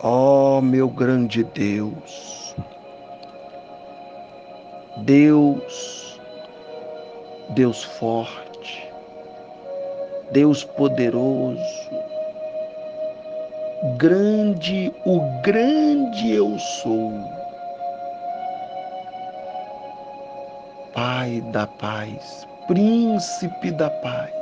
Ó oh, meu grande Deus, Deus, Deus forte, Deus poderoso, grande, o grande eu sou, Pai da paz, Príncipe da paz,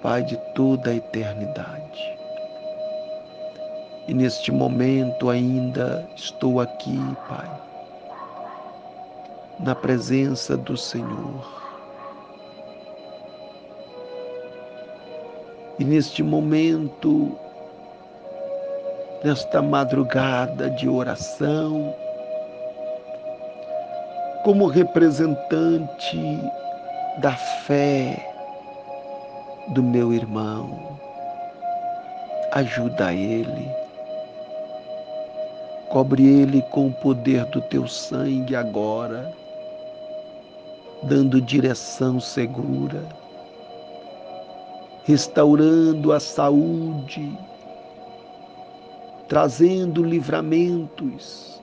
Pai de toda a eternidade. E neste momento ainda estou aqui, Pai, na presença do Senhor. E neste momento, nesta madrugada de oração, como representante da fé do meu irmão, ajuda ele Cobre ele com o poder do teu sangue agora, dando direção segura, restaurando a saúde, trazendo livramentos,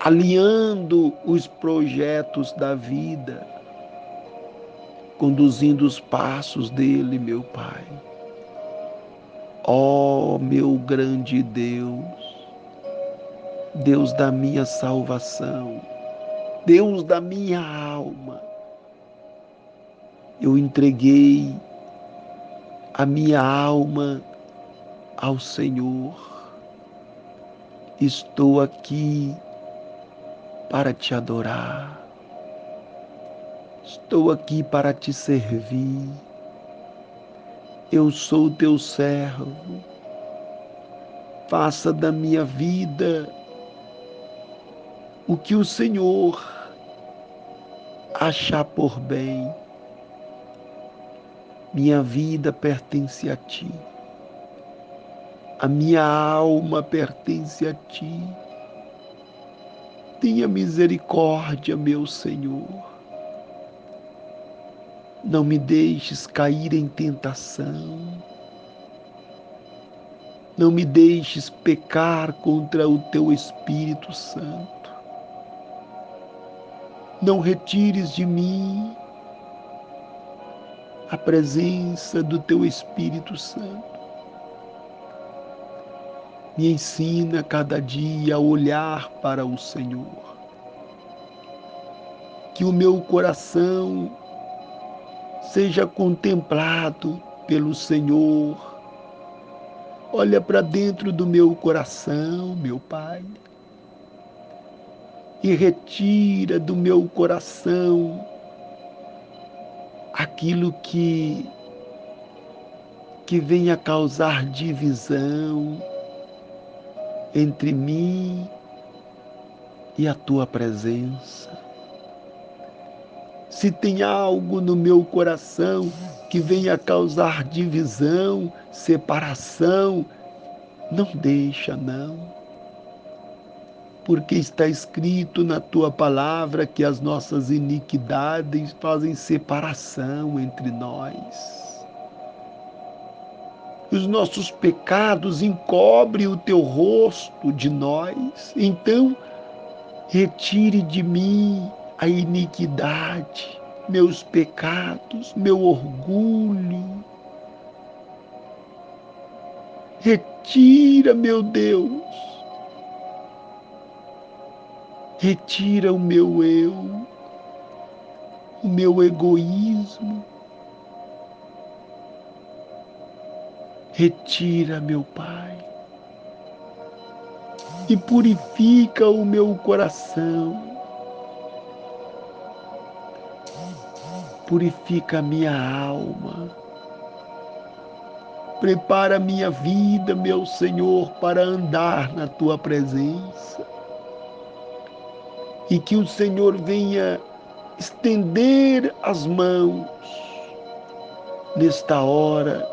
alinhando os projetos da vida, conduzindo os passos dele, meu Pai Ó oh, meu grande Deus, Deus da minha salvação, Deus da minha alma, eu entreguei a minha alma ao Senhor. Estou aqui para te adorar. Estou aqui para te servir eu sou teu servo. Faça da minha vida o que o Senhor achar por bem. Minha vida pertence a ti. A minha alma pertence a ti. Tenha misericórdia, meu Senhor não me deixes cair em tentação. Não me deixes pecar contra o teu Espírito Santo. Não retires de mim a presença do teu Espírito Santo. Me ensina cada dia a olhar para o Senhor. Que o meu coração seja contemplado pelo Senhor. Olha para dentro do meu coração, meu Pai, e retira do meu coração aquilo que que venha causar divisão entre mim e a tua presença se tem algo no meu coração que venha causar divisão, separação, não deixa, não. Porque está escrito na tua palavra que as nossas iniquidades fazem separação entre nós. Os nossos pecados encobrem o teu rosto de nós. Então, retire de mim a iniquidade, meus pecados, meu orgulho. Retira, meu Deus, retira o meu eu, o meu egoísmo. Retira, meu Pai, e purifica o meu coração purifica minha alma. Prepara minha vida, meu Senhor, para andar na tua presença. E que o Senhor venha estender as mãos nesta hora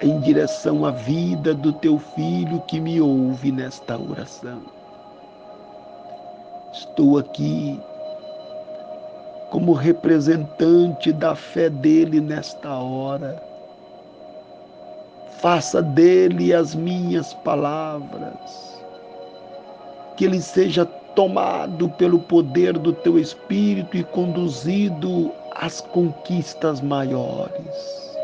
em direção à vida do teu filho que me ouve nesta oração. Estou aqui como representante da fé dele nesta hora. faça dele as minhas palavras, que ele seja tomado pelo poder do teu Espírito e conduzido às conquistas maiores.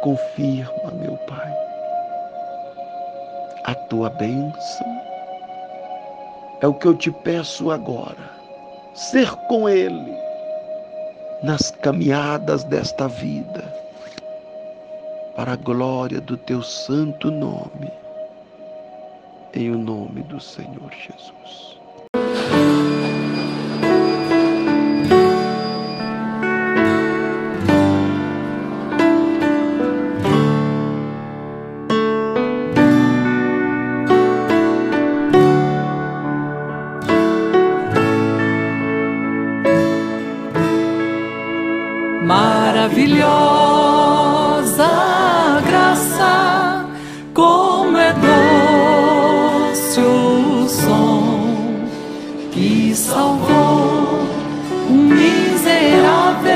Confirma, meu Pai, a tua bênção. É o que eu te peço agora. Ser com Ele nas caminhadas desta vida, para a glória do teu santo nome, em o nome do Senhor Jesus. Que salvou um miserável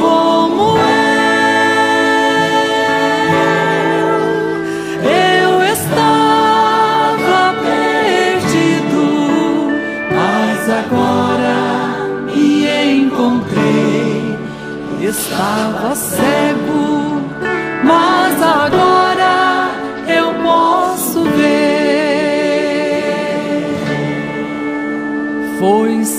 como eu. Eu estava perdido, mas agora me encontrei Estava cego,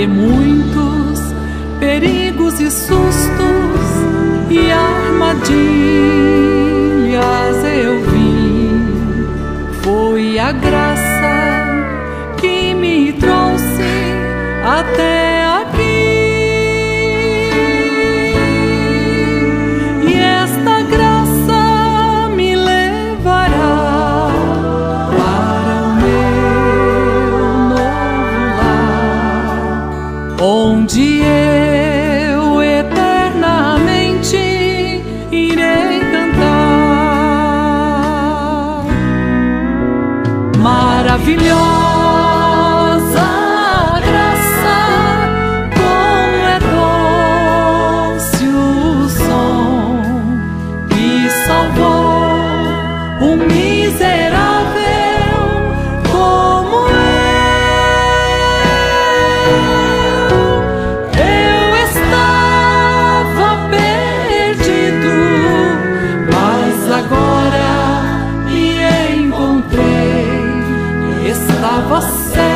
de muitos perigos e sustos e armadilhas eu vim. Foi a graça maravilhosa graça, como é doce o som que salvou o meu. você.